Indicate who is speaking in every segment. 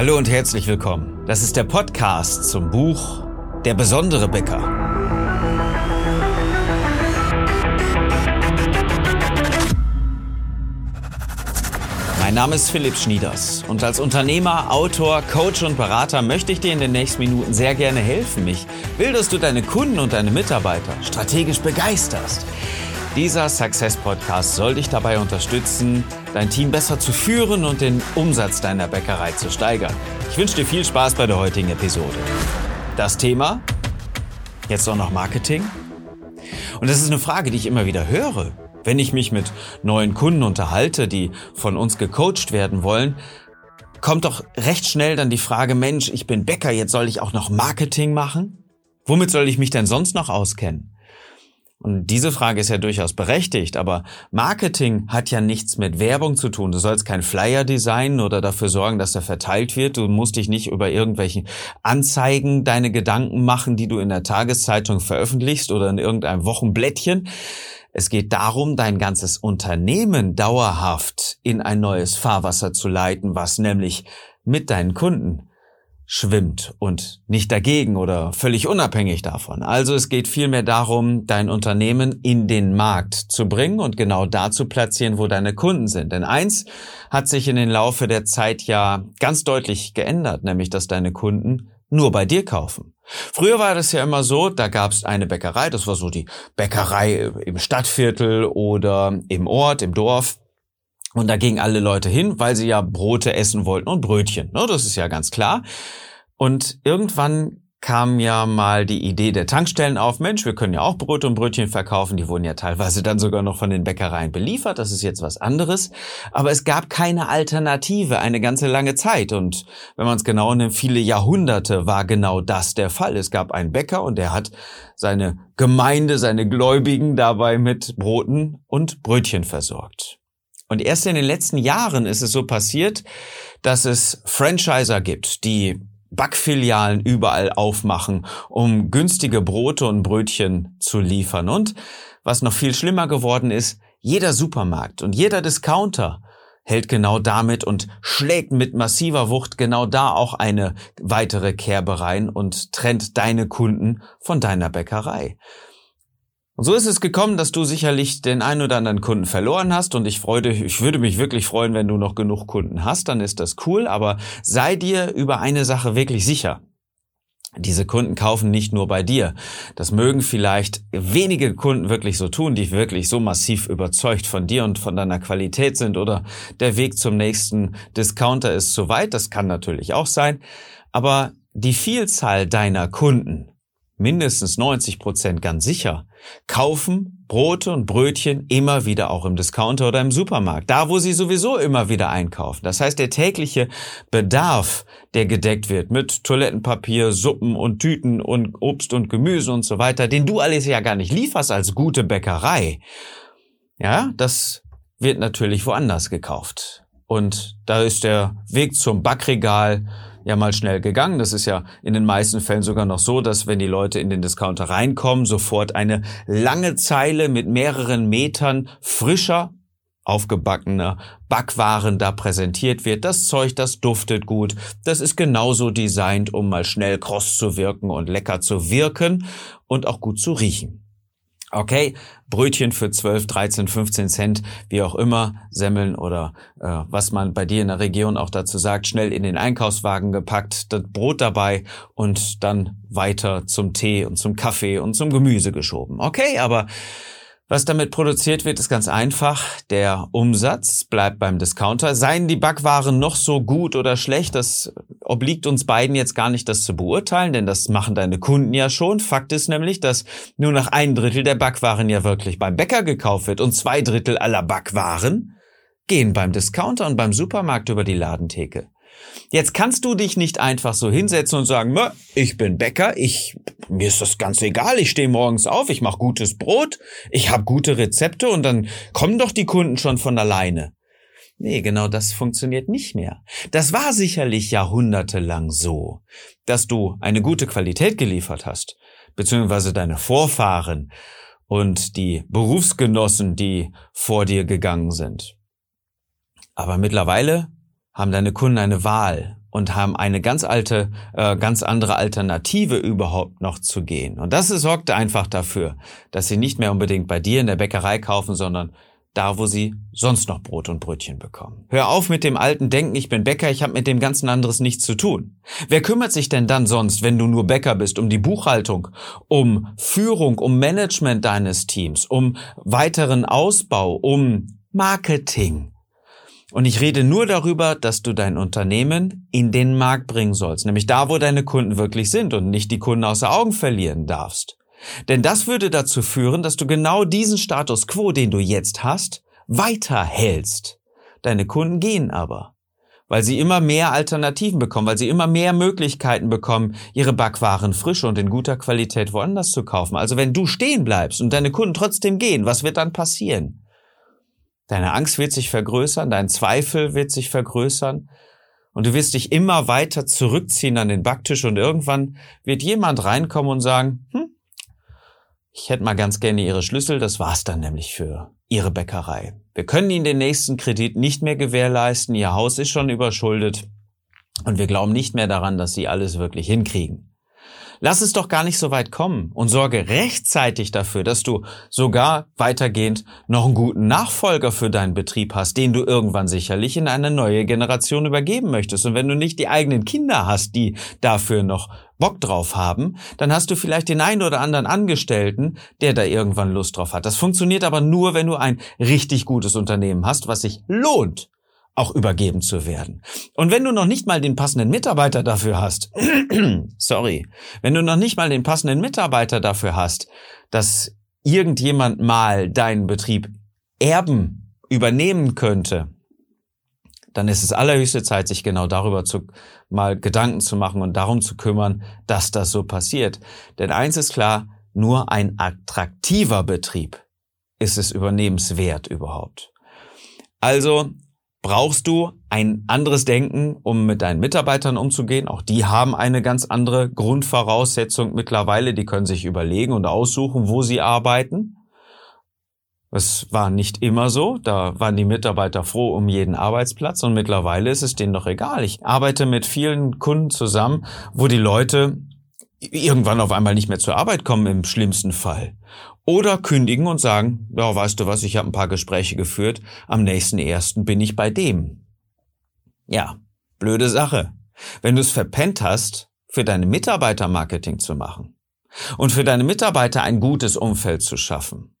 Speaker 1: Hallo und herzlich willkommen. Das ist der Podcast zum Buch Der besondere Bäcker. Mein Name ist Philipp Schnieders und als Unternehmer, Autor, Coach und Berater möchte ich dir in den nächsten Minuten sehr gerne helfen. Ich will, dass du deine Kunden und deine Mitarbeiter strategisch begeisterst. Dieser Success Podcast soll dich dabei unterstützen, dein Team besser zu führen und den Umsatz deiner Bäckerei zu steigern. Ich wünsche dir viel Spaß bei der heutigen Episode. Das Thema? Jetzt auch noch Marketing? Und das ist eine Frage, die ich immer wieder höre. Wenn ich mich mit neuen Kunden unterhalte, die von uns gecoacht werden wollen, kommt doch recht schnell dann die Frage, Mensch, ich bin Bäcker, jetzt soll ich auch noch Marketing machen? Womit soll ich mich denn sonst noch auskennen? Und diese Frage ist ja durchaus berechtigt, aber Marketing hat ja nichts mit Werbung zu tun. Du sollst kein Flyer designen oder dafür sorgen, dass er verteilt wird. Du musst dich nicht über irgendwelche Anzeigen deine Gedanken machen, die du in der Tageszeitung veröffentlichst oder in irgendeinem Wochenblättchen. Es geht darum, dein ganzes Unternehmen dauerhaft in ein neues Fahrwasser zu leiten, was nämlich mit deinen Kunden schwimmt und nicht dagegen oder völlig unabhängig davon. Also es geht vielmehr darum, dein Unternehmen in den Markt zu bringen und genau da zu platzieren, wo deine Kunden sind. Denn eins hat sich in den Laufe der Zeit ja ganz deutlich geändert, nämlich dass deine Kunden nur bei dir kaufen. Früher war das ja immer so, da gab es eine Bäckerei, das war so die Bäckerei im Stadtviertel oder im Ort, im Dorf. Und da gingen alle Leute hin, weil sie ja Brote essen wollten und Brötchen. Ne? Das ist ja ganz klar. Und irgendwann kam ja mal die Idee der Tankstellen auf, Mensch, wir können ja auch Brot und Brötchen verkaufen. Die wurden ja teilweise dann sogar noch von den Bäckereien beliefert. Das ist jetzt was anderes. Aber es gab keine Alternative eine ganze lange Zeit. Und wenn man es genau nimmt, viele Jahrhunderte war genau das der Fall. Es gab einen Bäcker und der hat seine Gemeinde, seine Gläubigen dabei mit Broten und Brötchen versorgt. Und erst in den letzten Jahren ist es so passiert, dass es Franchiser gibt, die Backfilialen überall aufmachen, um günstige Brote und Brötchen zu liefern. Und was noch viel schlimmer geworden ist, jeder Supermarkt und jeder Discounter hält genau damit und schlägt mit massiver Wucht genau da auch eine weitere Kerbe rein und trennt deine Kunden von deiner Bäckerei. Und so ist es gekommen, dass du sicherlich den einen oder anderen Kunden verloren hast und ich freue, ich würde mich wirklich freuen, wenn du noch genug Kunden hast, dann ist das cool, aber sei dir über eine Sache wirklich sicher. Diese Kunden kaufen nicht nur bei dir. Das mögen vielleicht wenige Kunden wirklich so tun, die wirklich so massiv überzeugt von dir und von deiner Qualität sind oder der Weg zum nächsten Discounter ist zu weit. Das kann natürlich auch sein. Aber die Vielzahl deiner Kunden mindestens 90 Prozent ganz sicher, kaufen Brote und Brötchen immer wieder auch im Discounter oder im Supermarkt, da wo sie sowieso immer wieder einkaufen. Das heißt, der tägliche Bedarf, der gedeckt wird mit Toilettenpapier, Suppen und Tüten und Obst und Gemüse und so weiter, den du alles ja gar nicht lieferst als gute Bäckerei, ja, das wird natürlich woanders gekauft. Und da ist der Weg zum Backregal ja mal schnell gegangen. Das ist ja in den meisten Fällen sogar noch so, dass wenn die Leute in den Discounter reinkommen, sofort eine lange Zeile mit mehreren Metern frischer aufgebackener Backwaren da präsentiert wird. Das Zeug, das duftet gut. Das ist genauso designt, um mal schnell kross zu wirken und lecker zu wirken und auch gut zu riechen. Okay, Brötchen für 12, 13, 15 Cent, wie auch immer, Semmeln oder äh, was man bei dir in der Region auch dazu sagt, schnell in den Einkaufswagen gepackt, das Brot dabei und dann weiter zum Tee und zum Kaffee und zum Gemüse geschoben. Okay, aber was damit produziert wird, ist ganz einfach. Der Umsatz bleibt beim Discounter. Seien die Backwaren noch so gut oder schlecht, das obliegt uns beiden jetzt gar nicht, das zu beurteilen, denn das machen deine Kunden ja schon. Fakt ist nämlich, dass nur noch ein Drittel der Backwaren ja wirklich beim Bäcker gekauft wird und zwei Drittel aller Backwaren gehen beim Discounter und beim Supermarkt über die Ladentheke. Jetzt kannst du dich nicht einfach so hinsetzen und sagen, ich bin Bäcker, ich mir ist das ganz egal, ich stehe morgens auf, ich mache gutes Brot, ich habe gute Rezepte und dann kommen doch die Kunden schon von alleine. Nee, genau das funktioniert nicht mehr. Das war sicherlich jahrhundertelang so, dass du eine gute Qualität geliefert hast, beziehungsweise deine Vorfahren und die Berufsgenossen, die vor dir gegangen sind. Aber mittlerweile haben deine Kunden eine Wahl und haben eine ganz alte, äh, ganz andere Alternative überhaupt noch zu gehen. Und das sorgt einfach dafür, dass sie nicht mehr unbedingt bei dir in der Bäckerei kaufen, sondern da, wo sie sonst noch Brot und Brötchen bekommen. Hör auf mit dem alten Denken, ich bin Bäcker, ich habe mit dem ganzen anderes nichts zu tun. Wer kümmert sich denn dann sonst, wenn du nur Bäcker bist, um die Buchhaltung, um Führung, um Management deines Teams, um weiteren Ausbau, um Marketing? Und ich rede nur darüber, dass du dein Unternehmen in den Markt bringen sollst, nämlich da, wo deine Kunden wirklich sind und nicht die Kunden außer Augen verlieren darfst. Denn das würde dazu führen, dass du genau diesen Status quo, den du jetzt hast, weiterhältst. Deine Kunden gehen aber, weil sie immer mehr Alternativen bekommen, weil sie immer mehr Möglichkeiten bekommen, ihre Backwaren frisch und in guter Qualität woanders zu kaufen. Also wenn du stehen bleibst und deine Kunden trotzdem gehen, was wird dann passieren? Deine Angst wird sich vergrößern, dein Zweifel wird sich vergrößern und du wirst dich immer weiter zurückziehen an den Backtisch und irgendwann wird jemand reinkommen und sagen, hm, ich hätte mal ganz gerne Ihre Schlüssel, das war's dann nämlich für Ihre Bäckerei. Wir können Ihnen den nächsten Kredit nicht mehr gewährleisten, Ihr Haus ist schon überschuldet und wir glauben nicht mehr daran, dass Sie alles wirklich hinkriegen. Lass es doch gar nicht so weit kommen und sorge rechtzeitig dafür, dass du sogar weitergehend noch einen guten Nachfolger für deinen Betrieb hast, den du irgendwann sicherlich in eine neue Generation übergeben möchtest. Und wenn du nicht die eigenen Kinder hast, die dafür noch Bock drauf haben, dann hast du vielleicht den einen oder anderen Angestellten, der da irgendwann Lust drauf hat. Das funktioniert aber nur, wenn du ein richtig gutes Unternehmen hast, was sich lohnt auch übergeben zu werden. Und wenn du noch nicht mal den passenden Mitarbeiter dafür hast, sorry, wenn du noch nicht mal den passenden Mitarbeiter dafür hast, dass irgendjemand mal deinen Betrieb erben, übernehmen könnte, dann ist es allerhöchste Zeit, sich genau darüber zu, mal Gedanken zu machen und darum zu kümmern, dass das so passiert. Denn eins ist klar, nur ein attraktiver Betrieb ist es übernehmenswert überhaupt. Also brauchst du ein anderes Denken, um mit deinen Mitarbeitern umzugehen. Auch die haben eine ganz andere Grundvoraussetzung mittlerweile. Die können sich überlegen und aussuchen, wo sie arbeiten. Es war nicht immer so. Da waren die Mitarbeiter froh um jeden Arbeitsplatz und mittlerweile ist es denen doch egal. Ich arbeite mit vielen Kunden zusammen, wo die Leute irgendwann auf einmal nicht mehr zur Arbeit kommen im schlimmsten Fall. Oder kündigen und sagen, ja, weißt du was, ich habe ein paar Gespräche geführt, am nächsten ersten bin ich bei dem. Ja, blöde Sache. Wenn du es verpennt hast, für deine Mitarbeiter Marketing zu machen und für deine Mitarbeiter ein gutes Umfeld zu schaffen.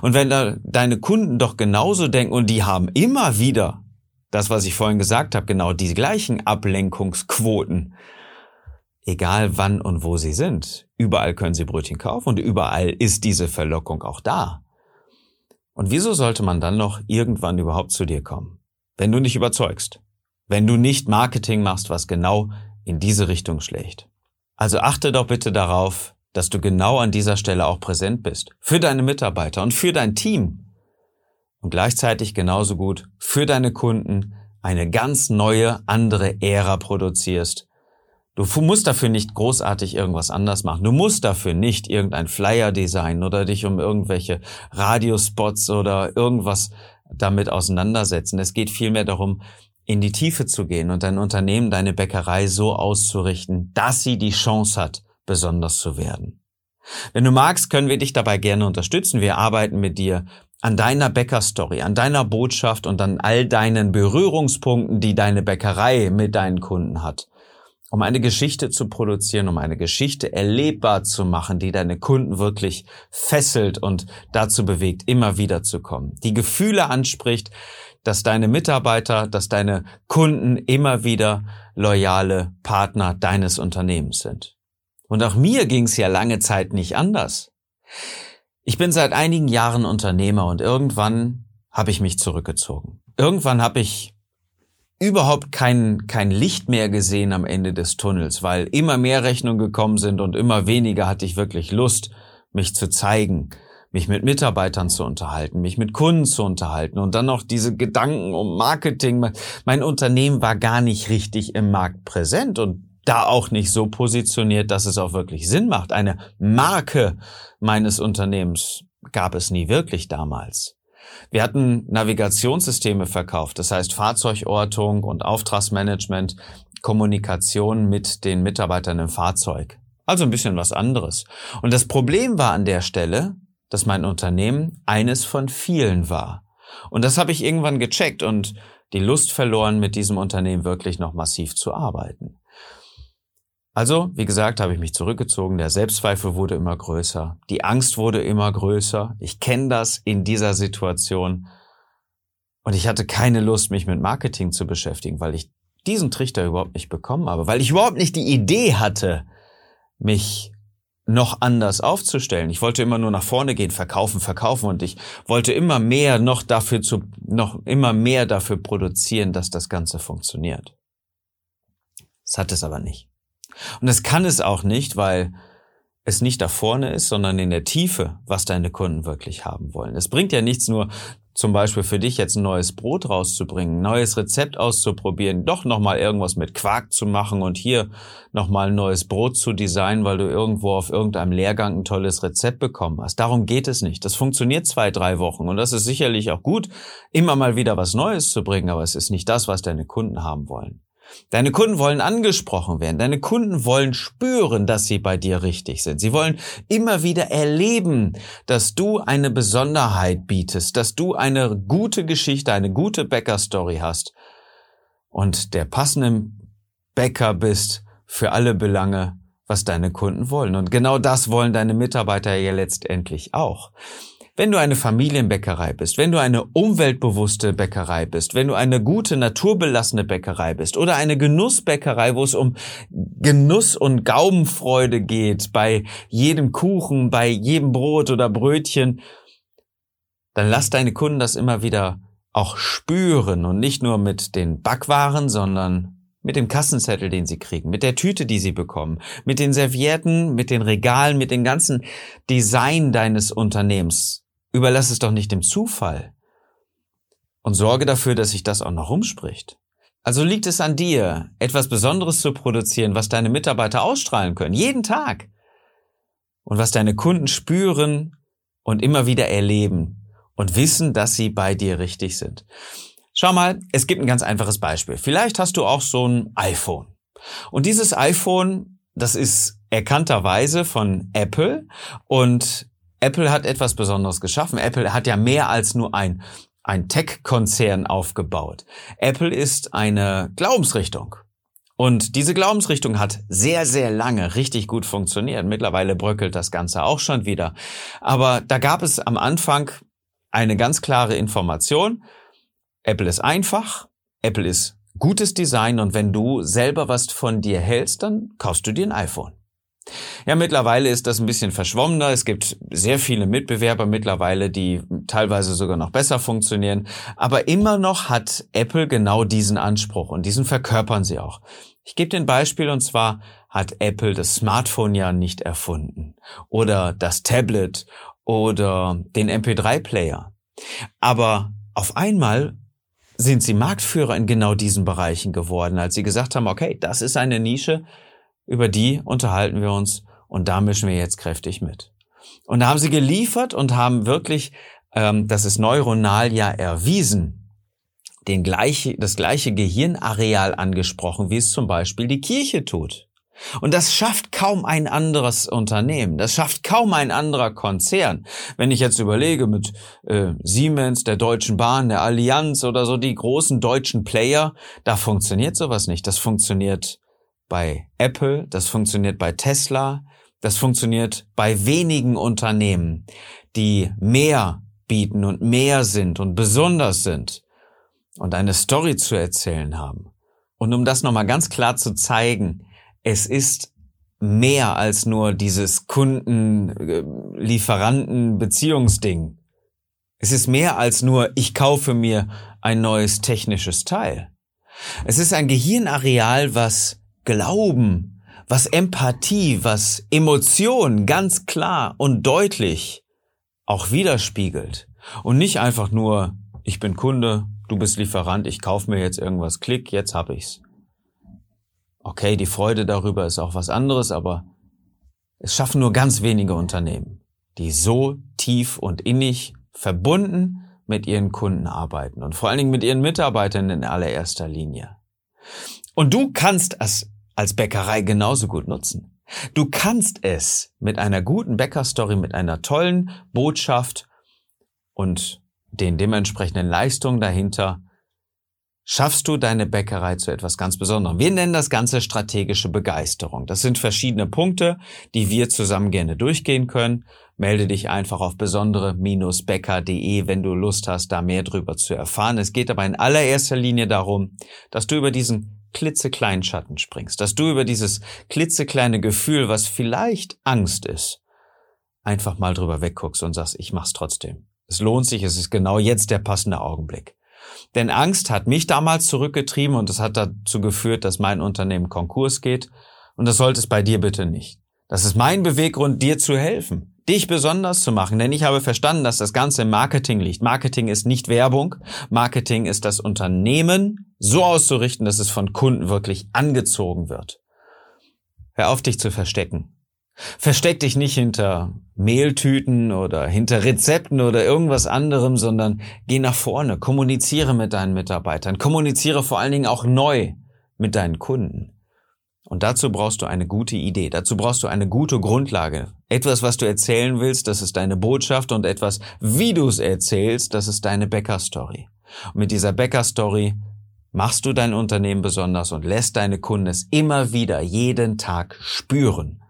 Speaker 1: Und wenn da deine Kunden doch genauso denken und die haben immer wieder das, was ich vorhin gesagt habe, genau die gleichen Ablenkungsquoten, egal wann und wo sie sind. Überall können sie Brötchen kaufen und überall ist diese Verlockung auch da. Und wieso sollte man dann noch irgendwann überhaupt zu dir kommen? Wenn du nicht überzeugst. Wenn du nicht Marketing machst, was genau in diese Richtung schlägt. Also achte doch bitte darauf, dass du genau an dieser Stelle auch präsent bist. Für deine Mitarbeiter und für dein Team. Und gleichzeitig genauso gut für deine Kunden eine ganz neue, andere Ära produzierst, Du musst dafür nicht großartig irgendwas anders machen. Du musst dafür nicht irgendein Flyer designen oder dich um irgendwelche Radiospots oder irgendwas damit auseinandersetzen. Es geht vielmehr darum, in die Tiefe zu gehen und dein Unternehmen, deine Bäckerei so auszurichten, dass sie die Chance hat, besonders zu werden. Wenn du magst, können wir dich dabei gerne unterstützen. Wir arbeiten mit dir an deiner Bäckerstory, an deiner Botschaft und an all deinen Berührungspunkten, die deine Bäckerei mit deinen Kunden hat um eine Geschichte zu produzieren, um eine Geschichte erlebbar zu machen, die deine Kunden wirklich fesselt und dazu bewegt, immer wieder zu kommen. Die Gefühle anspricht, dass deine Mitarbeiter, dass deine Kunden immer wieder loyale Partner deines Unternehmens sind. Und auch mir ging es ja lange Zeit nicht anders. Ich bin seit einigen Jahren Unternehmer und irgendwann habe ich mich zurückgezogen. Irgendwann habe ich überhaupt kein, kein Licht mehr gesehen am Ende des Tunnels, weil immer mehr Rechnungen gekommen sind und immer weniger hatte ich wirklich Lust, mich zu zeigen, mich mit Mitarbeitern zu unterhalten, mich mit Kunden zu unterhalten und dann noch diese Gedanken um Marketing. Mein Unternehmen war gar nicht richtig im Markt präsent und da auch nicht so positioniert, dass es auch wirklich Sinn macht. Eine Marke meines Unternehmens gab es nie wirklich damals. Wir hatten Navigationssysteme verkauft, das heißt Fahrzeugortung und Auftragsmanagement, Kommunikation mit den Mitarbeitern im Fahrzeug. Also ein bisschen was anderes. Und das Problem war an der Stelle, dass mein Unternehmen eines von vielen war. Und das habe ich irgendwann gecheckt und die Lust verloren, mit diesem Unternehmen wirklich noch massiv zu arbeiten. Also, wie gesagt, habe ich mich zurückgezogen, der Selbstzweifel wurde immer größer, die Angst wurde immer größer, ich kenne das in dieser Situation und ich hatte keine Lust, mich mit Marketing zu beschäftigen, weil ich diesen Trichter überhaupt nicht bekommen habe, weil ich überhaupt nicht die Idee hatte, mich noch anders aufzustellen. Ich wollte immer nur nach vorne gehen, verkaufen, verkaufen und ich wollte immer mehr noch dafür zu, noch immer mehr dafür produzieren, dass das Ganze funktioniert. Das hat es aber nicht. Und das kann es auch nicht, weil es nicht da vorne ist, sondern in der Tiefe, was deine Kunden wirklich haben wollen. Es bringt ja nichts nur, zum Beispiel für dich jetzt ein neues Brot rauszubringen, ein neues Rezept auszuprobieren, doch nochmal irgendwas mit Quark zu machen und hier nochmal ein neues Brot zu designen, weil du irgendwo auf irgendeinem Lehrgang ein tolles Rezept bekommen hast. Darum geht es nicht. Das funktioniert zwei, drei Wochen und das ist sicherlich auch gut, immer mal wieder was Neues zu bringen, aber es ist nicht das, was deine Kunden haben wollen. Deine Kunden wollen angesprochen werden. Deine Kunden wollen spüren, dass sie bei dir richtig sind. Sie wollen immer wieder erleben, dass du eine Besonderheit bietest, dass du eine gute Geschichte, eine gute Bäckerstory hast und der passende Bäcker bist für alle Belange, was deine Kunden wollen. Und genau das wollen deine Mitarbeiter ja letztendlich auch. Wenn du eine Familienbäckerei bist, wenn du eine umweltbewusste Bäckerei bist, wenn du eine gute naturbelassene Bäckerei bist oder eine Genussbäckerei, wo es um Genuss und Gaumenfreude geht bei jedem Kuchen, bei jedem Brot oder Brötchen, dann lass deine Kunden das immer wieder auch spüren und nicht nur mit den Backwaren, sondern mit dem Kassenzettel, den sie kriegen, mit der Tüte, die sie bekommen, mit den Servietten, mit den Regalen, mit dem ganzen Design deines Unternehmens. Überlass es doch nicht dem Zufall. Und sorge dafür, dass sich das auch noch rumspricht. Also liegt es an dir, etwas Besonderes zu produzieren, was deine Mitarbeiter ausstrahlen können, jeden Tag. Und was deine Kunden spüren und immer wieder erleben und wissen, dass sie bei dir richtig sind. Schau mal, es gibt ein ganz einfaches Beispiel. Vielleicht hast du auch so ein iPhone. Und dieses iPhone, das ist erkannterweise von Apple und Apple hat etwas Besonderes geschaffen. Apple hat ja mehr als nur ein, ein Tech-Konzern aufgebaut. Apple ist eine Glaubensrichtung. Und diese Glaubensrichtung hat sehr, sehr lange richtig gut funktioniert. Mittlerweile bröckelt das Ganze auch schon wieder. Aber da gab es am Anfang eine ganz klare Information. Apple ist einfach. Apple ist gutes Design. Und wenn du selber was von dir hältst, dann kaufst du dir ein iPhone. Ja, mittlerweile ist das ein bisschen verschwommener. Es gibt sehr viele Mitbewerber mittlerweile, die teilweise sogar noch besser funktionieren. Aber immer noch hat Apple genau diesen Anspruch und diesen verkörpern sie auch. Ich gebe dir ein Beispiel und zwar hat Apple das Smartphone ja nicht erfunden oder das Tablet oder den MP3-Player. Aber auf einmal sind sie Marktführer in genau diesen Bereichen geworden, als sie gesagt haben, okay, das ist eine Nische, über die unterhalten wir uns und da mischen wir jetzt kräftig mit. Und da haben sie geliefert und haben wirklich, ähm, das ist neuronal ja erwiesen, den gleiche, das gleiche Gehirnareal angesprochen, wie es zum Beispiel die Kirche tut. Und das schafft kaum ein anderes Unternehmen, das schafft kaum ein anderer Konzern. Wenn ich jetzt überlege mit äh, Siemens, der Deutschen Bahn, der Allianz oder so die großen deutschen Player, da funktioniert sowas nicht. Das funktioniert bei Apple, das funktioniert bei Tesla, das funktioniert bei wenigen Unternehmen, die mehr bieten und mehr sind und besonders sind und eine Story zu erzählen haben. Und um das nochmal ganz klar zu zeigen, es ist mehr als nur dieses Kunden-Lieferanten-Beziehungsding. Es ist mehr als nur, ich kaufe mir ein neues technisches Teil. Es ist ein Gehirnareal, was Glauben, was Empathie, was Emotion ganz klar und deutlich auch widerspiegelt. Und nicht einfach nur, ich bin Kunde, du bist Lieferant, ich kaufe mir jetzt irgendwas, klick, jetzt hab ich's. Okay, die Freude darüber ist auch was anderes, aber es schaffen nur ganz wenige Unternehmen, die so tief und innig verbunden mit ihren Kunden arbeiten und vor allen Dingen mit ihren Mitarbeitern in allererster Linie. Und du kannst es als Bäckerei genauso gut nutzen. Du kannst es mit einer guten Bäckerstory, mit einer tollen Botschaft und den dementsprechenden Leistungen dahinter schaffst du deine Bäckerei zu etwas ganz Besonderem. Wir nennen das Ganze strategische Begeisterung. Das sind verschiedene Punkte, die wir zusammen gerne durchgehen können. Melde dich einfach auf besondere-bäcker.de, wenn du Lust hast, da mehr drüber zu erfahren. Es geht aber in allererster Linie darum, dass du über diesen klitzekleinen Schatten springst, dass du über dieses klitzekleine Gefühl, was vielleicht Angst ist, einfach mal drüber wegguckst und sagst, ich mach's trotzdem. Es lohnt sich, es ist genau jetzt der passende Augenblick. Denn Angst hat mich damals zurückgetrieben und es hat dazu geführt, dass mein Unternehmen Konkurs geht. Und das sollte es bei dir bitte nicht. Das ist mein Beweggrund, dir zu helfen, dich besonders zu machen, denn ich habe verstanden, dass das Ganze im Marketing liegt. Marketing ist nicht Werbung. Marketing ist das Unternehmen so auszurichten, dass es von Kunden wirklich angezogen wird. Hör auf, dich zu verstecken. Versteck dich nicht hinter Mehltüten oder hinter Rezepten oder irgendwas anderem, sondern geh nach vorne, kommuniziere mit deinen Mitarbeitern, kommuniziere vor allen Dingen auch neu mit deinen Kunden. Und dazu brauchst du eine gute Idee, dazu brauchst du eine gute Grundlage. Etwas, was du erzählen willst, das ist deine Botschaft und etwas, wie du es erzählst, das ist deine Bäcker-Story. Und mit dieser Bäcker-Story machst du dein Unternehmen besonders und lässt deine Kunden es immer wieder jeden Tag spüren.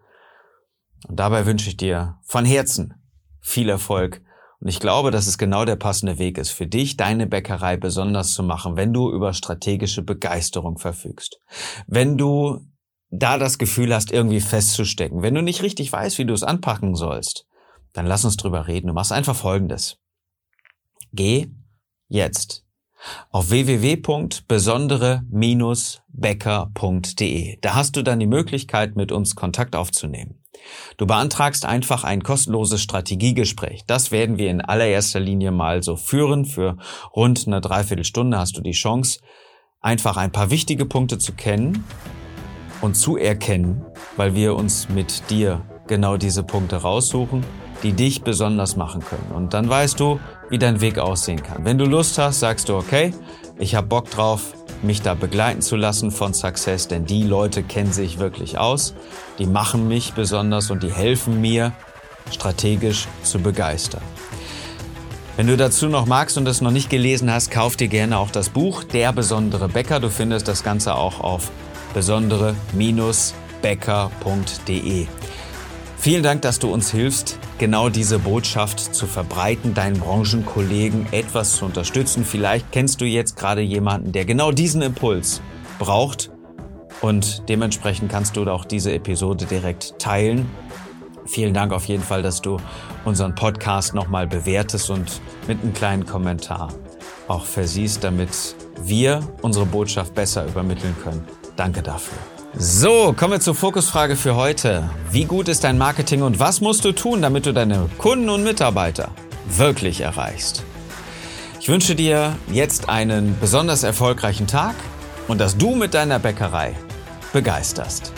Speaker 1: Und dabei wünsche ich dir von Herzen viel Erfolg. Und ich glaube, dass es genau der passende Weg ist, für dich deine Bäckerei besonders zu machen, wenn du über strategische Begeisterung verfügst. Wenn du da das Gefühl hast, irgendwie festzustecken. Wenn du nicht richtig weißt, wie du es anpacken sollst, dann lass uns drüber reden. Du machst einfach Folgendes. Geh jetzt auf www.besondere-bäcker.de. Da hast du dann die Möglichkeit, mit uns Kontakt aufzunehmen. Du beantragst einfach ein kostenloses Strategiegespräch. Das werden wir in allererster Linie mal so führen. Für rund eine Dreiviertelstunde hast du die Chance, einfach ein paar wichtige Punkte zu kennen und zu erkennen, weil wir uns mit dir genau diese Punkte raussuchen, die dich besonders machen können. Und dann weißt du, wie dein Weg aussehen kann. Wenn du Lust hast, sagst du, okay, ich habe Bock drauf, mich da begleiten zu lassen von Success, denn die Leute kennen sich wirklich aus, die machen mich besonders und die helfen mir, strategisch zu begeistern. Wenn du dazu noch magst und es noch nicht gelesen hast, kauf dir gerne auch das Buch Der besondere Bäcker. Du findest das Ganze auch auf besondere-bäcker.de. Vielen Dank, dass du uns hilfst, genau diese Botschaft zu verbreiten, deinen Branchenkollegen etwas zu unterstützen. Vielleicht kennst du jetzt gerade jemanden, der genau diesen Impuls braucht und dementsprechend kannst du auch diese Episode direkt teilen. Vielen Dank auf jeden Fall, dass du unseren Podcast nochmal bewertest und mit einem kleinen Kommentar auch versiehst, damit wir unsere Botschaft besser übermitteln können. Danke dafür. So, kommen wir zur Fokusfrage für heute. Wie gut ist dein Marketing und was musst du tun, damit du deine Kunden und Mitarbeiter wirklich erreichst? Ich wünsche dir jetzt einen besonders erfolgreichen Tag und dass du mit deiner Bäckerei begeisterst.